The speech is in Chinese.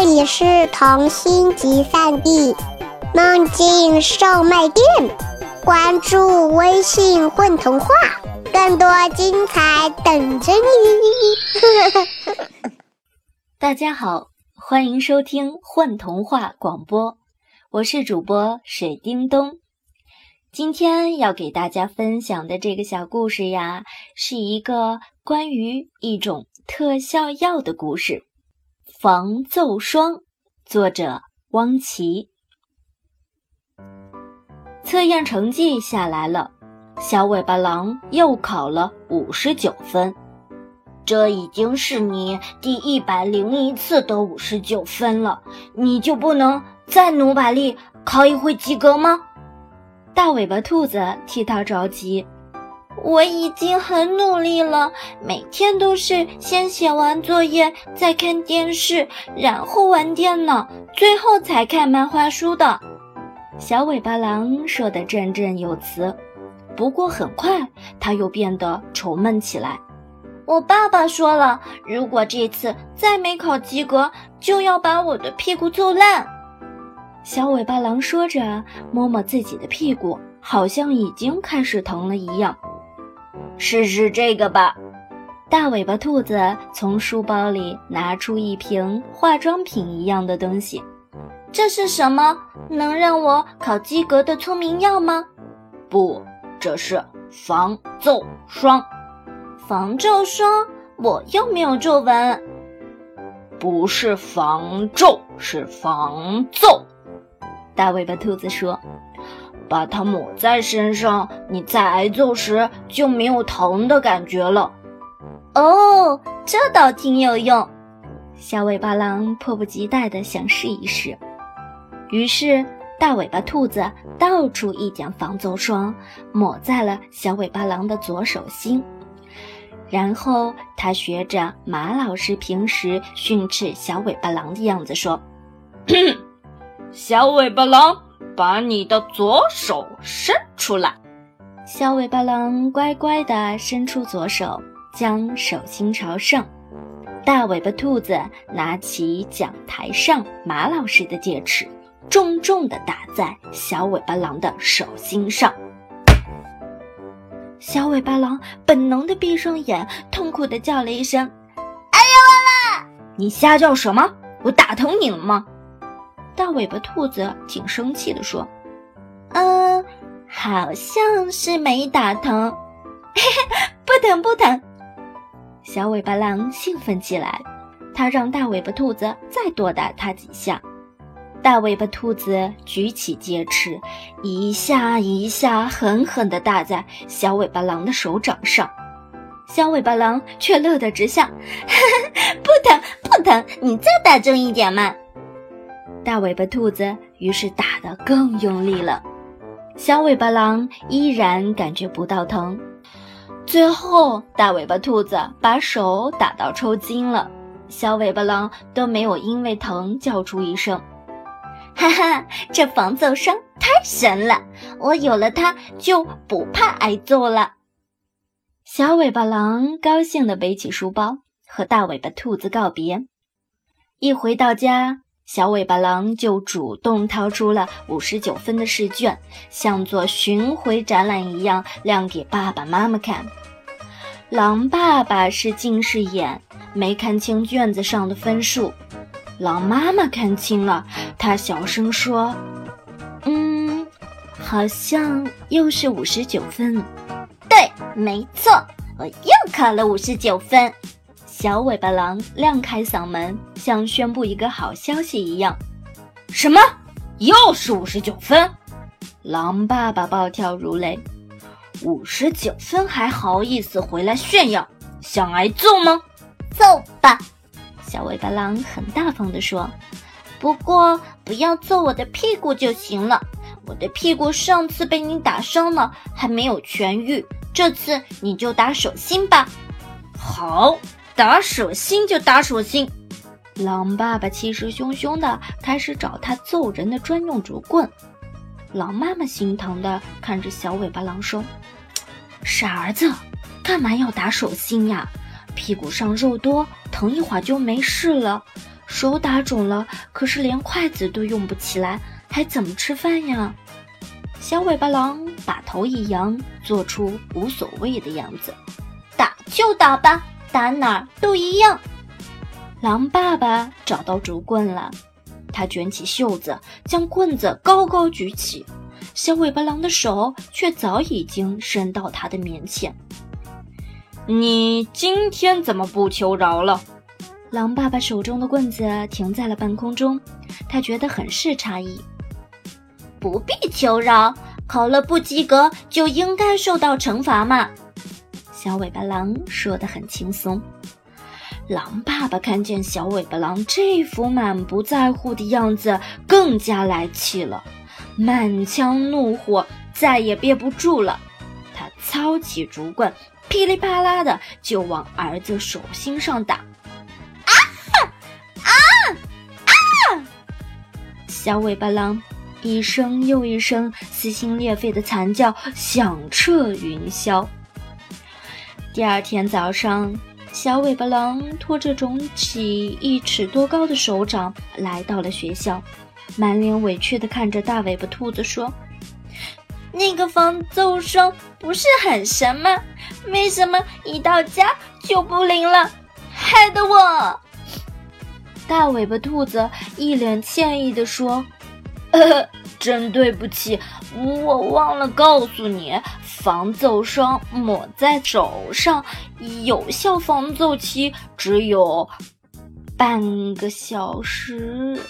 这里是童心集散地，梦境售卖店。关注微信“混童话”，更多精彩等着你。大家好，欢迎收听“混童话”广播，我是主播水叮咚。今天要给大家分享的这个小故事呀，是一个关于一种特效药的故事。防奏霜，作者汪琪。测验成绩下来了，小尾巴狼又考了五十九分，这已经是你第一百零一次得五十九分了，你就不能再努把力考一回及格吗？大尾巴兔子替他着急。我已经很努力了，每天都是先写完作业，再看电视，然后玩电脑，最后才看漫画书的。小尾巴狼说的振振有词，不过很快他又变得愁闷起来。我爸爸说了，如果这次再没考及格，就要把我的屁股揍烂。小尾巴狼说着，摸摸自己的屁股，好像已经开始疼了一样。试试这个吧。大尾巴兔子从书包里拿出一瓶化妆品一样的东西。这是什么？能让我考及格的聪明药吗？不，这是防皱霜。防皱霜？我又没有皱纹。不是防皱，是防皱。大尾巴兔子说。把它抹在身上，你在挨揍时就没有疼的感觉了。哦，这倒挺有用。小尾巴狼迫不及待地想试一试。于是，大尾巴兔子倒出一点防揍霜，抹在了小尾巴狼的左手心。然后，他学着马老师平时训斥小尾巴狼的样子说：“ 小尾巴狼。”把你的左手伸出来，小尾巴狼乖乖地伸出左手，将手心朝上。大尾巴兔子拿起讲台上马老师的戒尺，重重地打在小尾巴狼的手心上。小尾巴狼本能地闭上眼，痛苦地叫了一声：“哎呀，完了！你瞎叫什么？我打疼你了吗？”大尾巴兔子挺生气的说：“嗯，好像是没打疼，嘿嘿，不疼不疼。”小尾巴狼兴奋起来，他让大尾巴兔子再多打他几下。大尾巴兔子举起戒尺，一下一下狠狠地打在小尾巴狼的手掌上。小尾巴狼却乐得直笑：“ 不疼不疼，你再打重一点嘛。”大尾巴兔子于是打得更用力了，小尾巴狼依然感觉不到疼。最后，大尾巴兔子把手打到抽筋了，小尾巴狼都没有因为疼叫出一声。哈哈，这防揍霜太神了，我有了它就不怕挨揍了。小尾巴狼高兴地背起书包，和大尾巴兔子告别。一回到家。小尾巴狼就主动掏出了五十九分的试卷，像做巡回展览一样亮给爸爸妈妈看。狼爸爸是近视眼，没看清卷子上的分数。狼妈妈看清了，她小声说：“嗯，好像又是五十九分。”对，没错，我又考了五十九分。小尾巴狼亮开嗓门，像宣布一个好消息一样。什么？又是五十九分？狼爸爸暴跳如雷。五十九分还好意思回来炫耀？想挨揍吗？揍吧！小尾巴狼很大方地说。不过不要揍我的屁股就行了。我的屁股上次被你打伤了，还没有痊愈。这次你就打手心吧。好。打手心就打手心，狼爸爸气势汹汹的开始找他揍人的专用竹棍。狼妈妈心疼的看着小尾巴狼说：“傻儿子，干嘛要打手心呀？屁股上肉多，疼一会儿就没事了。手打肿了，可是连筷子都用不起来，还怎么吃饭呀？小尾巴狼把头一扬，做出无所谓的样子。打就打吧，打哪儿都一样。狼爸爸找到竹棍了，他卷起袖子，将棍子高高举起。小尾巴狼的手却早已经伸到他的面前。你今天怎么不求饶了？狼爸爸手中的棍子停在了半空中，他觉得很是诧异。不必求饶，考了不及格就应该受到惩罚嘛。小尾巴狼说得很轻松。狼爸爸看见小尾巴狼这副满不在乎的样子，更加来气了。满腔怒火再也憋不住了，他操起竹棍，噼里啪啦的就往儿子手心上打。啊啊啊！小尾巴狼一声又一声撕心裂肺的惨叫响彻云霄。第二天早上，小尾巴狼拖着肿起一尺多高的手掌来到了学校。满脸委屈地看着大尾巴兔子说：“那个防揍霜不是很神吗？为什么一到家就不灵了？害得我……”大尾巴兔子一脸歉意地说：“ 真对不起，我忘了告诉你，防皱霜抹在手上，有效防皱期只有。”半个小时。